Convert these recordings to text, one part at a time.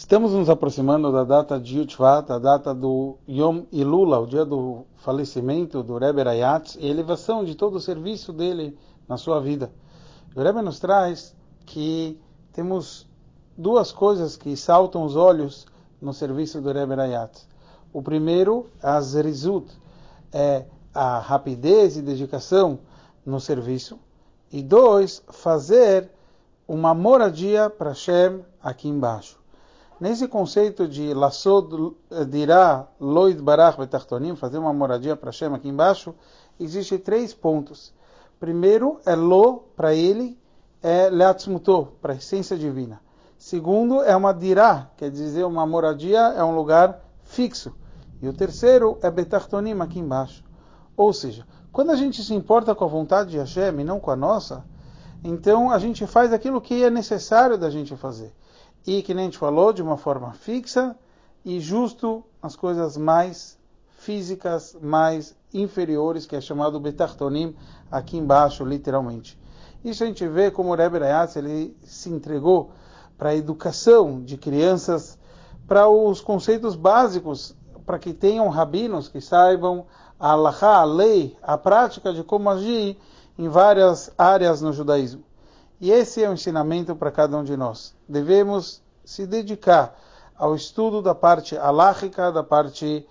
Estamos nos aproximando da data de Yutvat, a data do Yom Ilula, o dia do falecimento do Rebbe Rayatz e elevação de todo o serviço dele na sua vida. O Rebbe nos traz que temos duas coisas que saltam os olhos no serviço do Rebbe Rayatz. O primeiro, a Zerizut, é a rapidez e dedicação no serviço. E dois, fazer uma moradia para Shem aqui embaixo. Nesse conceito de Lassod dirá Loid Barach Betachtonim, fazer uma moradia para Hashem aqui embaixo, existe três pontos. Primeiro é Lo, para ele, é Leatzmuto, para a essência divina. Segundo é uma dirá, quer dizer, uma moradia é um lugar fixo. E o terceiro é Betachtonim, aqui embaixo. Ou seja, quando a gente se importa com a vontade de Hashem e não com a nossa, então a gente faz aquilo que é necessário da gente fazer e, que nem a gente falou, de uma forma fixa e justo as coisas mais físicas, mais inferiores, que é chamado Betartonim, aqui embaixo, literalmente. Isso a gente vê como o Rebbe Rayatz, ele se entregou para a educação de crianças, para os conceitos básicos, para que tenham rabinos que saibam a a lei, a prática de como agir em várias áreas no judaísmo. E esse é o ensinamento para cada um de nós. Devemos se dedicar ao estudo da parte alágica, da parte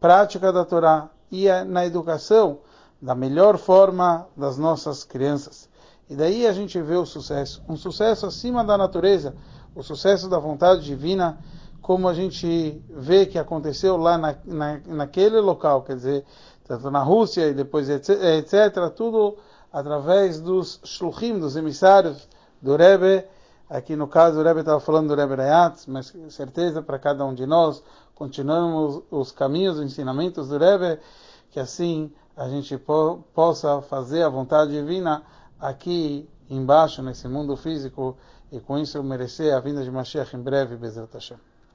prática da Torá e na educação da melhor forma das nossas crianças. E daí a gente vê o sucesso, um sucesso acima da natureza, o sucesso da vontade divina, como a gente vê que aconteceu lá na, na, naquele local, quer dizer, tanto na Rússia e depois etc, etc tudo através dos shluchim, dos emissários do Rebbe. Aqui no caso o Rebbe estava falando do Rebbe Rayatz, mas certeza para cada um de nós, continuamos os caminhos, os ensinamentos do Rebbe, que assim a gente po possa fazer a vontade divina aqui embaixo, nesse mundo físico, e com isso merecer a vinda de Mashiach em breve, Bezerra.